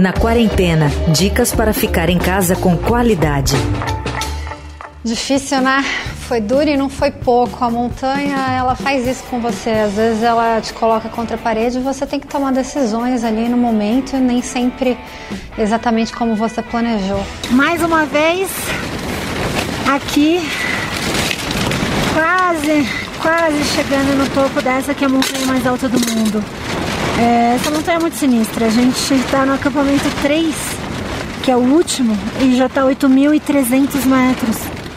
Na quarentena, dicas para ficar em casa com qualidade. Difícil, né? Foi duro e não foi pouco. A montanha, ela faz isso com você. Às vezes ela te coloca contra a parede e você tem que tomar decisões ali no momento, nem sempre exatamente como você planejou. Mais uma vez, aqui, quase, quase chegando no topo dessa que é a montanha mais alta do mundo. É, essa montanha é muito sinistra. A gente está no acampamento 3, que é o último, e já está 8.300 metros.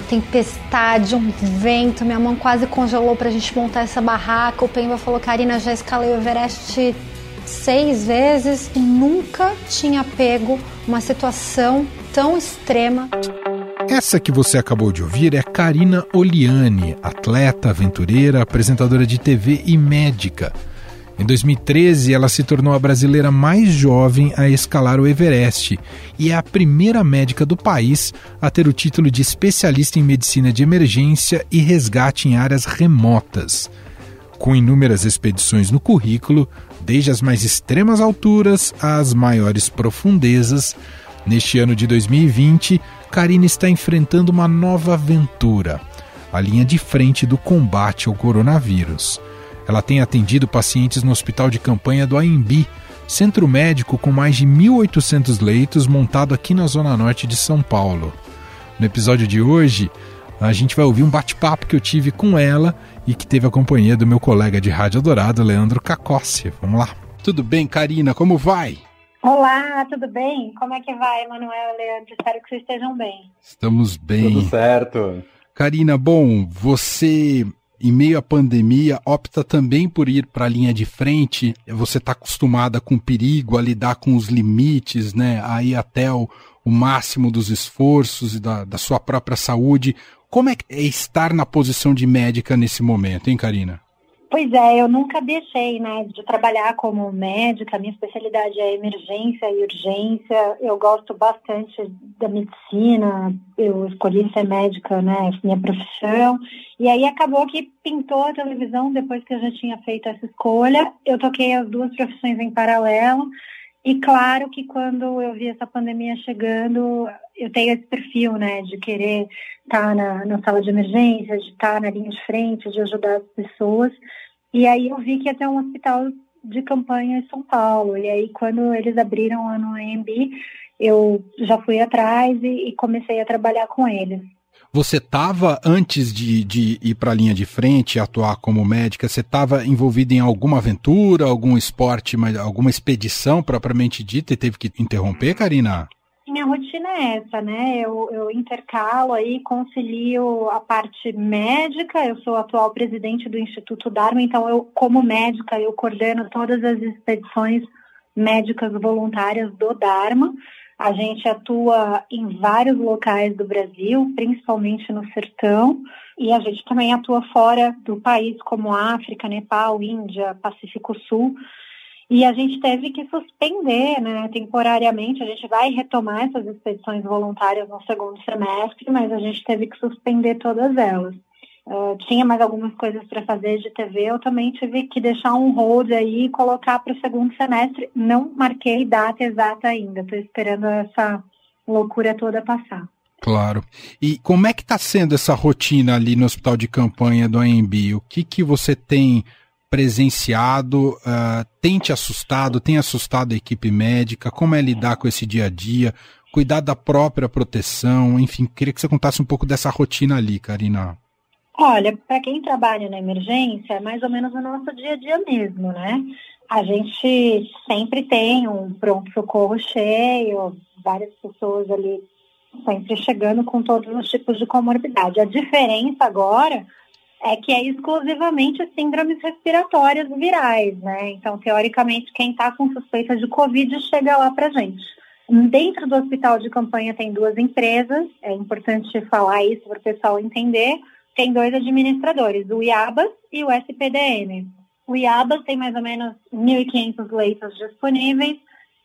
Tempestade, um vento, minha mão quase congelou para a gente montar essa barraca. O Pemba falou: Karina, já escalei o Everest seis vezes e nunca tinha pego uma situação tão extrema. Essa que você acabou de ouvir é Karina Oliani, atleta, aventureira, apresentadora de TV e médica. Em 2013, ela se tornou a brasileira mais jovem a escalar o Everest e é a primeira médica do país a ter o título de especialista em medicina de emergência e resgate em áreas remotas. Com inúmeras expedições no currículo, desde as mais extremas alturas às maiores profundezas, neste ano de 2020, Karina está enfrentando uma nova aventura a linha de frente do combate ao coronavírus. Ela tem atendido pacientes no hospital de campanha do AMB, centro médico com mais de 1.800 leitos montado aqui na zona norte de São Paulo. No episódio de hoje, a gente vai ouvir um bate-papo que eu tive com ela e que teve a companhia do meu colega de Rádio Dourado, Leandro Cacossi. Vamos lá. Tudo bem, Karina? Como vai? Olá, tudo bem? Como é que vai, Manuel e Leandro? Espero que vocês estejam bem. Estamos bem. Tudo certo. Karina, bom, você em meio à pandemia, opta também por ir para a linha de frente. Você está acostumada com o perigo, a lidar com os limites, né? A ir até o, o máximo dos esforços e da, da sua própria saúde. Como é, é estar na posição de médica nesse momento, hein, Karina? Pois é, eu nunca deixei né, de trabalhar como médica, minha especialidade é emergência e urgência, eu gosto bastante da medicina, eu escolhi ser médica, né, minha profissão, e aí acabou que pintou a televisão depois que eu já tinha feito essa escolha, eu toquei as duas profissões em paralelo, e claro que quando eu vi essa pandemia chegando, eu tenho esse perfil, né, de querer estar na, na sala de emergência, de estar na linha de frente, de ajudar as pessoas. E aí eu vi que ia ter um hospital de campanha em São Paulo. E aí quando eles abriram lá no AMB, eu já fui atrás e, e comecei a trabalhar com eles. Você estava, antes de, de ir para a linha de frente atuar como médica, você estava envolvida em alguma aventura, algum esporte, alguma expedição propriamente dita e teve que interromper, Karina? Minha rotina é essa, né? Eu, eu intercalo aí, concilio a parte médica, eu sou atual presidente do Instituto Dharma, então eu, como médica, eu coordeno todas as expedições médicas voluntárias do Dharma. A gente atua em vários locais do Brasil, principalmente no sertão, e a gente também atua fora do país, como África, Nepal, Índia, Pacífico Sul. E a gente teve que suspender, né, temporariamente. A gente vai retomar essas expedições voluntárias no segundo semestre, mas a gente teve que suspender todas elas. Uh, tinha mais algumas coisas para fazer de TV, eu também tive que deixar um hold aí e colocar para o segundo semestre. Não marquei data exata ainda, estou esperando essa loucura toda passar. Claro. E como é que está sendo essa rotina ali no hospital de campanha do AMB? O que, que você tem presenciado, uh, tem te assustado, tem assustado a equipe médica? Como é lidar com esse dia a dia? Cuidar da própria proteção, enfim, queria que você contasse um pouco dessa rotina ali, Karina. Olha, para quem trabalha na emergência, é mais ou menos o nosso dia a dia mesmo, né? A gente sempre tem um pronto-socorro cheio, várias pessoas ali sempre chegando com todos os tipos de comorbidade. A diferença agora é que é exclusivamente síndromes respiratórias virais, né? Então, teoricamente, quem está com suspeita de Covid chega lá para gente. Dentro do hospital de campanha tem duas empresas, é importante falar isso para o pessoal entender. Tem dois administradores, o IABAS e o SPDM. O IABAS tem mais ou menos 1.500 leitos disponíveis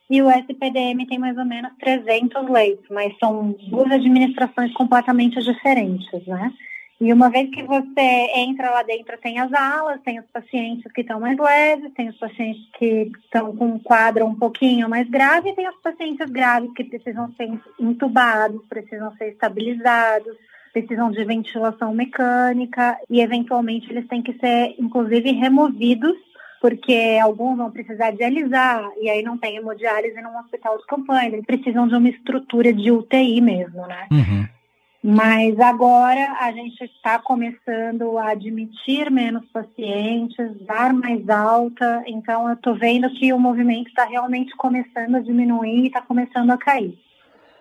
e o SPDM tem mais ou menos 300 leitos, mas são duas administrações completamente diferentes, né? E uma vez que você entra lá dentro, tem as alas, tem os pacientes que estão mais leves, tem os pacientes que estão com um quadro um pouquinho mais grave, e tem os pacientes graves que precisam ser entubados, precisam ser estabilizados, precisam de ventilação mecânica e eventualmente eles têm que ser, inclusive, removidos porque alguns vão precisar dialisar e aí não tem hemodiálise num hospital de campanha, eles precisam de uma estrutura de UTI mesmo, né? Uhum. Mas agora a gente está começando a admitir menos pacientes, dar mais alta, então eu estou vendo que o movimento está realmente começando a diminuir e está começando a cair.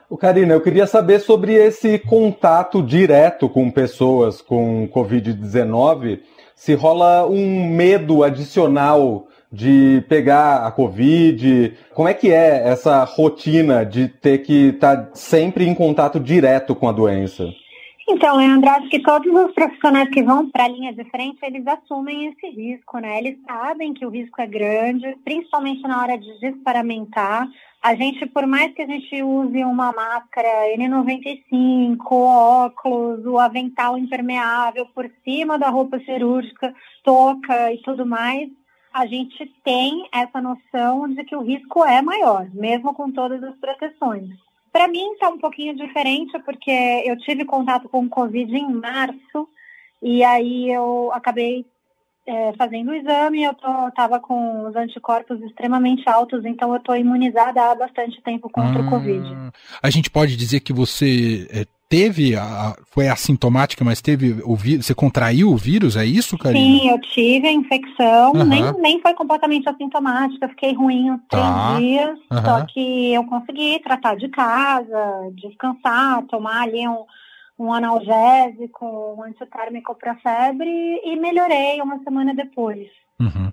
O Karina, eu queria saber sobre esse contato direto com pessoas com Covid-19, se rola um medo adicional de pegar a Covid? Como é que é essa rotina de ter que estar tá sempre em contato direto com a doença? Então, Leandro, acho que todos os profissionais que vão para a linha de frente, eles assumem esse risco, né? Eles sabem que o risco é grande, principalmente na hora de desparamentar. A gente, por mais que a gente use uma máscara N95, óculos, o avental impermeável por cima da roupa cirúrgica, touca e tudo mais, a gente tem essa noção de que o risco é maior, mesmo com todas as proteções. Para mim está um pouquinho diferente, porque eu tive contato com o Covid em março, e aí eu acabei é, fazendo o exame, eu estava com os anticorpos extremamente altos, então eu estou imunizada há bastante tempo contra o Covid. A gente pode dizer que você é, teve, a, foi assintomática, mas teve o vírus, você contraiu o vírus, é isso, Karina? Sim, eu tive a infecção, uhum. nem, nem foi completamente assintomática, fiquei ruim uns três tá. dias, uhum. só que eu consegui tratar de casa, descansar, tomar ali um, um analgésico, um antitérmico para febre e melhorei uma semana depois. Uhum.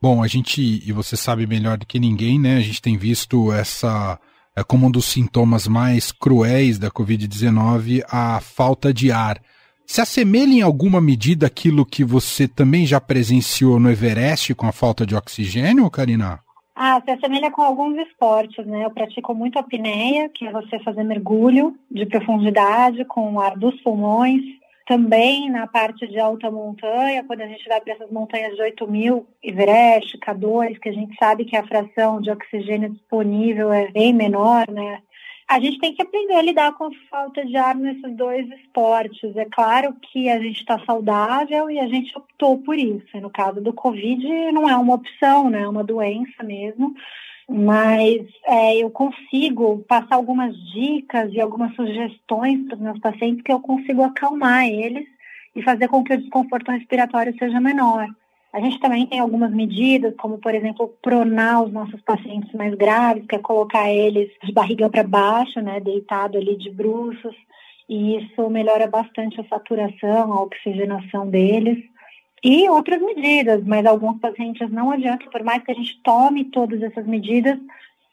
Bom, a gente, e você sabe melhor do que ninguém, né, a gente tem visto essa é como um dos sintomas mais cruéis da Covid-19 a falta de ar. Se assemelha em alguma medida aquilo que você também já presenciou no Everest com a falta de oxigênio, Karina? Ah, se assemelha com alguns esportes, né? Eu pratico muito apneia, que é você fazer mergulho de profundidade com o ar dos pulmões. Também na parte de alta montanha, quando a gente vai para essas montanhas de 8 mil, Everest, K2, que a gente sabe que a fração de oxigênio disponível é bem menor, né? A gente tem que aprender a lidar com falta de ar nesses dois esportes. É claro que a gente está saudável e a gente optou por isso. No caso do Covid, não é uma opção, né? É uma doença mesmo mas é, eu consigo passar algumas dicas e algumas sugestões para os meus pacientes que eu consigo acalmar eles e fazer com que o desconforto respiratório seja menor. A gente também tem algumas medidas, como por exemplo, pronar os nossos pacientes mais graves, que é colocar eles de barriga para baixo, né, deitado ali de bruços, e isso melhora bastante a saturação, a oxigenação deles e outras medidas, mas alguns pacientes não adianta, por mais que a gente tome todas essas medidas,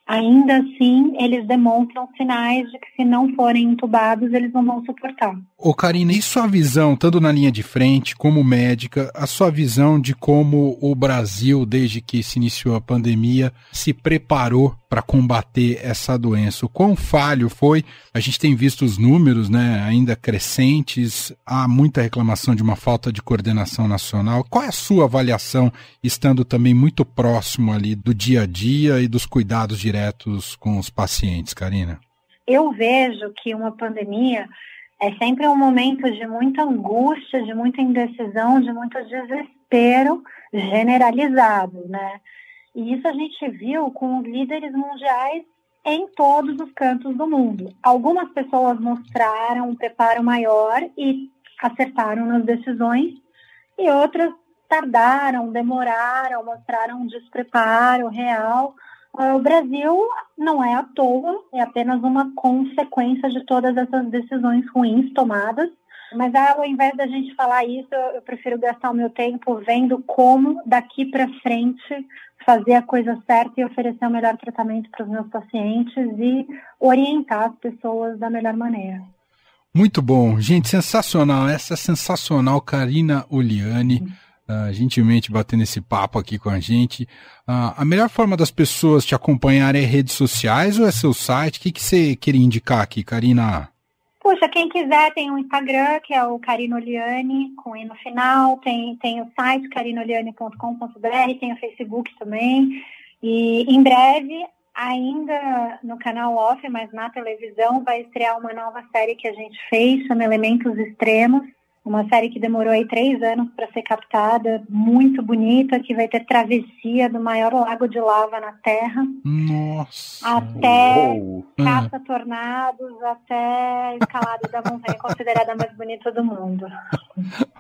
ainda assim eles demonstram sinais de que se não forem entubados, eles não vão suportar. Ô Karina, e sua visão, tanto na linha de frente como médica, a sua visão de como o Brasil, desde que se iniciou a pandemia, se preparou para combater essa doença? O quão falho foi? A gente tem visto os números né, ainda crescentes, há muita reclamação de uma falta de coordenação nacional. Qual é a sua avaliação, estando também muito próximo ali do dia a dia e dos cuidados diretos com os pacientes, Karina? Eu vejo que uma pandemia é sempre um momento de muita angústia, de muita indecisão, de muito desespero generalizado, né? E isso a gente viu com líderes mundiais em todos os cantos do mundo. Algumas pessoas mostraram um preparo maior e acertaram nas decisões, e outras tardaram, demoraram, mostraram um despreparo real. Ah, o Brasil não é à toa, é apenas uma consequência de todas essas decisões ruins tomadas. Mas ao invés da gente falar isso, eu prefiro gastar o meu tempo vendo como daqui para frente fazer a coisa certa e oferecer o melhor tratamento para os meus pacientes e orientar as pessoas da melhor maneira. Muito bom, gente, sensacional. Essa é sensacional, Karina Oliane, uh, gentilmente batendo esse papo aqui com a gente. Uh, a melhor forma das pessoas te acompanharem é redes sociais ou é seu site? O que, que você queria indicar aqui, Karina? Puxa, quem quiser tem um Instagram, que é o Carinoliane, com E no final, tem, tem o site carinoliane.com.br, tem o Facebook também. E em breve, ainda no canal off, mas na televisão, vai estrear uma nova série que a gente fez, chama Elementos Extremos uma série que demorou aí três anos para ser captada, muito bonita, que vai ter travessia do maior lago de lava na Terra. Nossa! Até caça-tornados, até escalada da montanha considerada a mais bonita do mundo.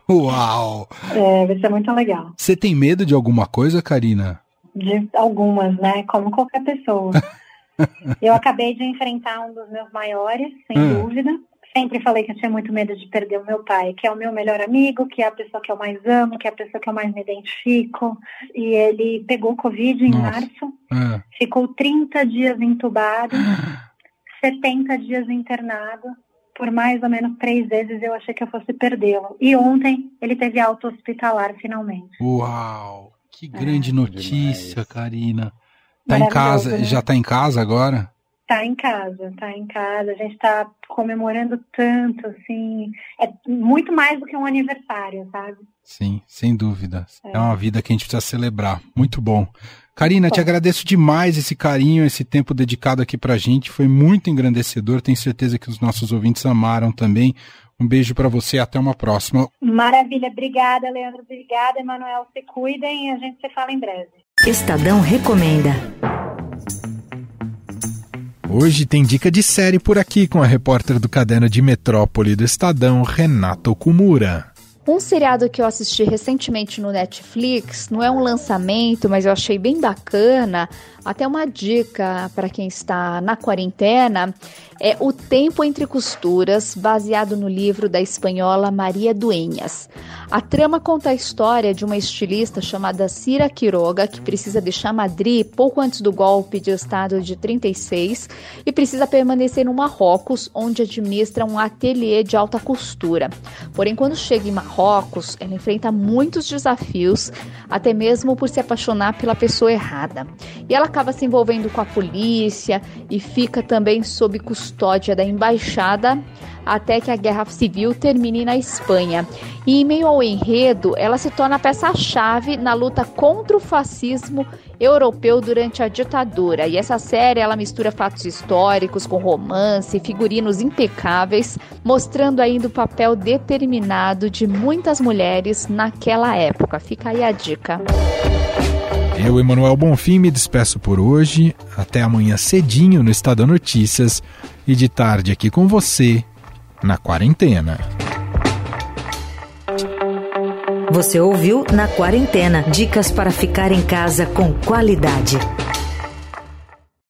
Uau! É, vai ser muito legal. Você tem medo de alguma coisa, Karina? De algumas, né? Como qualquer pessoa. Eu acabei de enfrentar um dos meus maiores, sem hum. dúvida sempre falei que eu tinha muito medo de perder o meu pai, que é o meu melhor amigo, que é a pessoa que eu mais amo, que é a pessoa que eu mais me identifico. E ele pegou Covid em Nossa. março, é. ficou 30 dias entubado, 70 dias internado. Por mais ou menos três vezes eu achei que eu fosse perdê-lo. E ontem ele teve alta hospitalar finalmente. Uau! Que grande é. notícia, Karina. Tá em casa, né? já tá em casa agora? Tá em casa, tá em casa. A gente está comemorando tanto, assim. É muito mais do que um aniversário, sabe? Sim, sem dúvida. É, é uma vida que a gente precisa celebrar. Muito bom. Karina, te agradeço demais esse carinho, esse tempo dedicado aqui pra gente. Foi muito engrandecedor. Tenho certeza que os nossos ouvintes amaram também. Um beijo para você até uma próxima. Maravilha, obrigada, Leandro. Obrigada, Emanuel. Se cuidem e a gente se fala em breve. Estadão recomenda. Hoje tem dica de série por aqui com a repórter do caderno de Metrópole do Estadão, Renata Okumura. Um seriado que eu assisti recentemente no Netflix, não é um lançamento, mas eu achei bem bacana, até uma dica para quem está na quarentena, é O Tempo Entre Costuras, baseado no livro da espanhola Maria Dueñas. A trama conta a história de uma estilista chamada Cira Quiroga, que precisa deixar Madrid pouco antes do golpe de Estado de 36 e precisa permanecer no Marrocos, onde administra um ateliê de alta costura. Porém, quando chega em Marrocos, ela enfrenta muitos desafios, até mesmo por se apaixonar pela pessoa errada. E ela acaba se envolvendo com a polícia e fica também sob custódia da embaixada até que a guerra civil termine na Espanha. E em meio ao enredo, ela se torna peça-chave na luta contra o fascismo europeu durante a ditadura. E essa série ela mistura fatos históricos com romance, figurinos impecáveis, mostrando ainda o papel determinado de muitas mulheres naquela época. Fica aí a dica. Eu, Emanuel Bonfim, me despeço por hoje. Até amanhã cedinho no Estadão Notícias e de tarde aqui com você na quarentena. Você ouviu Na Quarentena dicas para ficar em casa com qualidade.